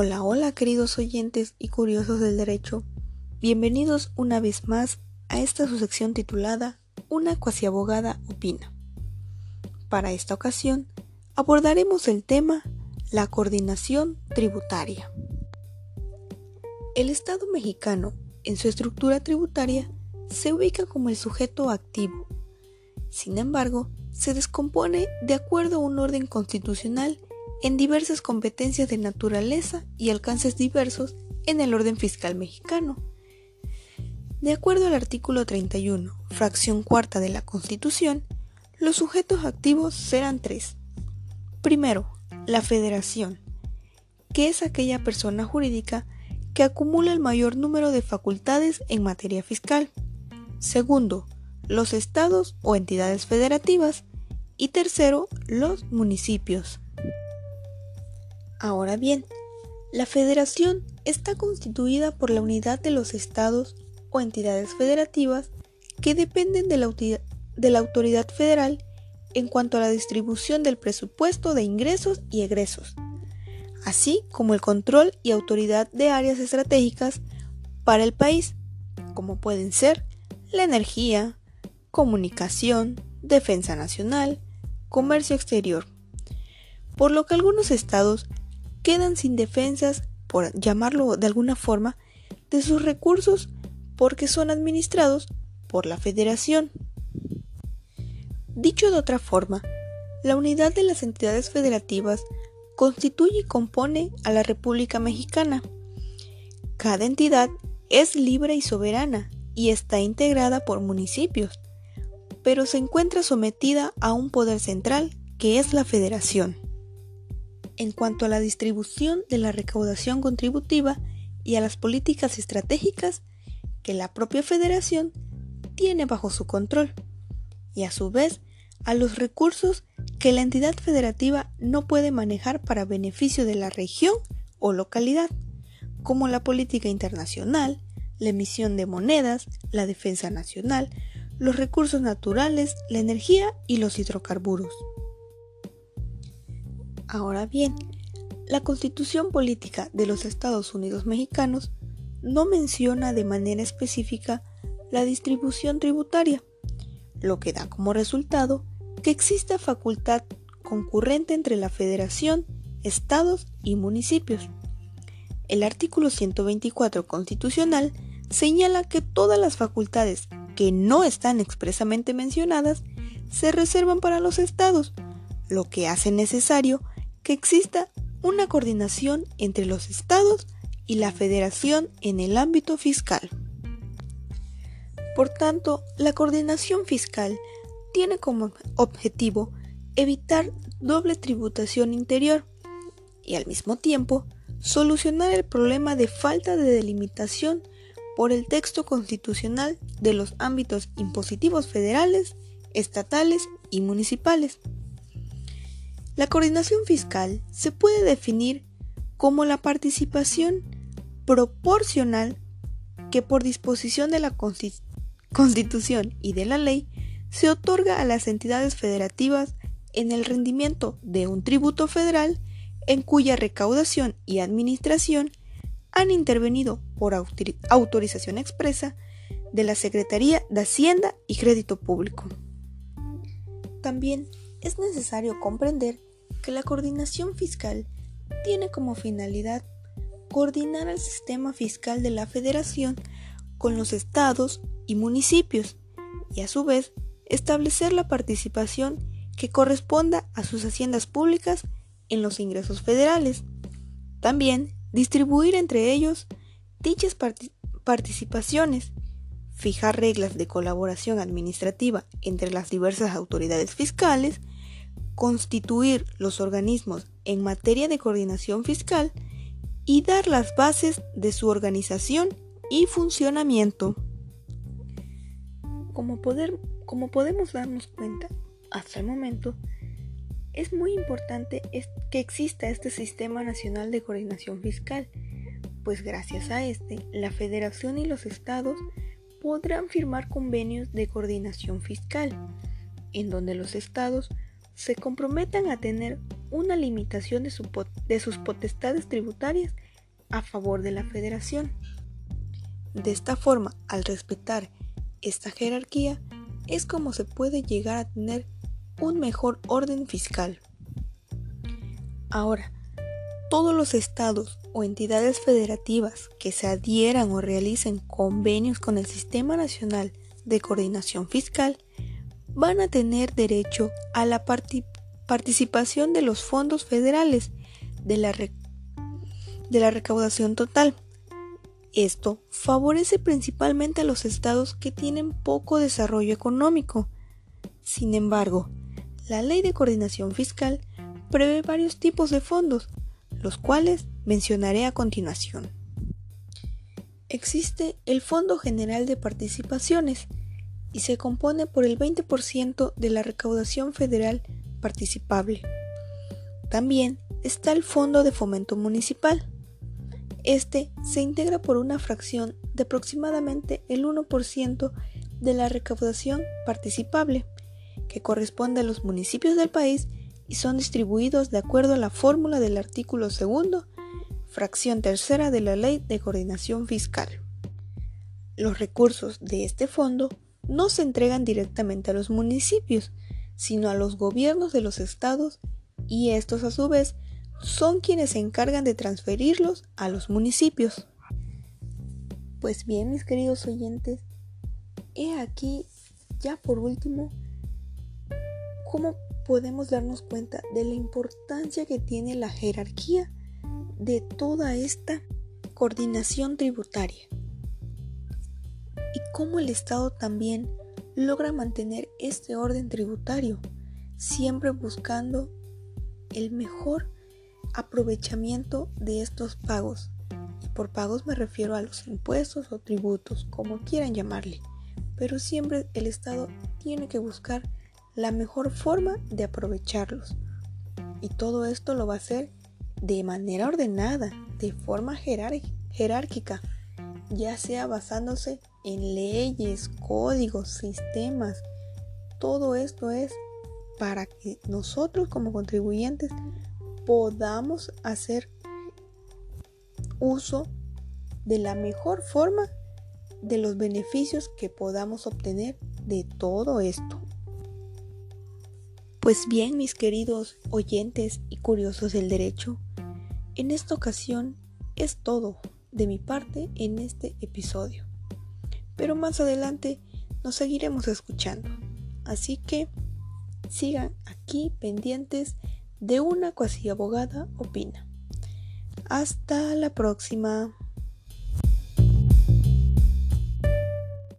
Hola, hola queridos oyentes y curiosos del derecho. Bienvenidos una vez más a esta su sección titulada Una cuasi abogada opina. Para esta ocasión abordaremos el tema la coordinación tributaria. El Estado mexicano, en su estructura tributaria, se ubica como el sujeto activo. Sin embargo, se descompone de acuerdo a un orden constitucional en diversas competencias de naturaleza y alcances diversos en el orden fiscal mexicano. De acuerdo al artículo 31, fracción cuarta de la Constitución, los sujetos activos serán tres. Primero, la federación, que es aquella persona jurídica que acumula el mayor número de facultades en materia fiscal. Segundo, los estados o entidades federativas. Y tercero, los municipios. Ahora bien, la federación está constituida por la unidad de los estados o entidades federativas que dependen de la, autoridad federal en cuanto a la distribución del presupuesto de ingresos y egresos, así como el control y autoridad de áreas estratégicas para el país, como pueden ser la energía, comunicación, defensa nacional, comercio exterior, por lo que algunos estados quedan sin defensas, por llamarlo de alguna forma, de sus recursos porque son administrados por la Federación. Dicho de otra forma, la unidad de las entidades federativas constituye y compone a la República Mexicana. Cada entidad es libre y soberana y está integrada por municipios, pero se encuentra sometida a un poder central que es la Federación en cuanto a la distribución de la recaudación contributiva y a las políticas estratégicas que la propia federación tiene bajo su control, y a su vez a los recursos que la entidad federativa no puede manejar para beneficio de la región o localidad, como la política internacional, la emisión de monedas, la defensa nacional, los recursos naturales, la energía y los hidrocarburos. Ahora bien, la constitución política de los Estados Unidos mexicanos no menciona de manera específica la distribución tributaria, lo que da como resultado que exista facultad concurrente entre la federación, estados y municipios. El artículo 124 constitucional señala que todas las facultades que no están expresamente mencionadas se reservan para los estados, lo que hace necesario que exista una coordinación entre los estados y la federación en el ámbito fiscal. Por tanto, la coordinación fiscal tiene como objetivo evitar doble tributación interior y al mismo tiempo solucionar el problema de falta de delimitación por el texto constitucional de los ámbitos impositivos federales, estatales y municipales. La coordinación fiscal se puede definir como la participación proporcional que por disposición de la Constitución y de la ley se otorga a las entidades federativas en el rendimiento de un tributo federal en cuya recaudación y administración han intervenido por autorización expresa de la Secretaría de Hacienda y Crédito Público. También es necesario comprender que la coordinación fiscal tiene como finalidad coordinar el sistema fiscal de la federación con los estados y municipios y a su vez establecer la participación que corresponda a sus haciendas públicas en los ingresos federales. También distribuir entre ellos dichas participaciones, fijar reglas de colaboración administrativa entre las diversas autoridades fiscales, constituir los organismos en materia de coordinación fiscal y dar las bases de su organización y funcionamiento. Como, como podemos darnos cuenta, hasta el momento, es muy importante que exista este Sistema Nacional de Coordinación Fiscal, pues gracias a este, la Federación y los estados podrán firmar convenios de coordinación fiscal, en donde los estados se comprometan a tener una limitación de, sus potestades tributarias a favor de la federación. De esta forma, al respetar esta jerarquía, es como se puede llegar a tener un mejor orden fiscal. Ahora, todos los estados o entidades federativas que se adhieran o realicen convenios con el Sistema Nacional de Coordinación Fiscal van a tener derecho a la participación de los fondos federales de la, de la recaudación total. Esto favorece principalmente a los estados que tienen poco desarrollo económico. Sin embargo, la Ley de Coordinación Fiscal prevé varios tipos de fondos, los cuales mencionaré a continuación. Existe el Fondo General de Participaciones y se compone por el 20% de la recaudación federal participable. También está el Fondo de Fomento Municipal. Este se integra por una fracción de aproximadamente el 1% de la recaudación participable, que corresponde a los municipios del país y son distribuidos de acuerdo a la fórmula del artículo segundo, fracción tercera de la Ley de Coordinación Fiscal. Los recursos de este fondo no se entregan directamente a los municipios, sino a los gobiernos de los estados y estos a su vez son quienes se encargan de transferirlos a los municipios. Pues bien, mis queridos oyentes, he aquí ya por último cómo podemos darnos cuenta de la importancia que tiene la jerarquía de toda esta coordinación tributaria y cómo el Estado también logra mantener este orden tributario, siempre buscando el mejor aprovechamiento de estos pagos. Y por pagos me refiero a los impuestos o tributos, como quieran llamarle. Pero siempre el Estado tiene que buscar la mejor forma de aprovecharlos. Y todo esto lo va a hacer de manera ordenada, de forma jerárquica, ya sea basándose en leyes, códigos, sistemas. Todo esto es para que nosotros como contribuyentes podamos hacer uso de la mejor forma de los beneficios que podamos obtener de todo esto. Pues bien, mis queridos oyentes y curiosos del derecho, en esta ocasión es todo de mi parte en este episodio. Pero más adelante nos seguiremos escuchando. Así que sigan aquí pendientes de una cuasi abogada opina. Hasta la próxima.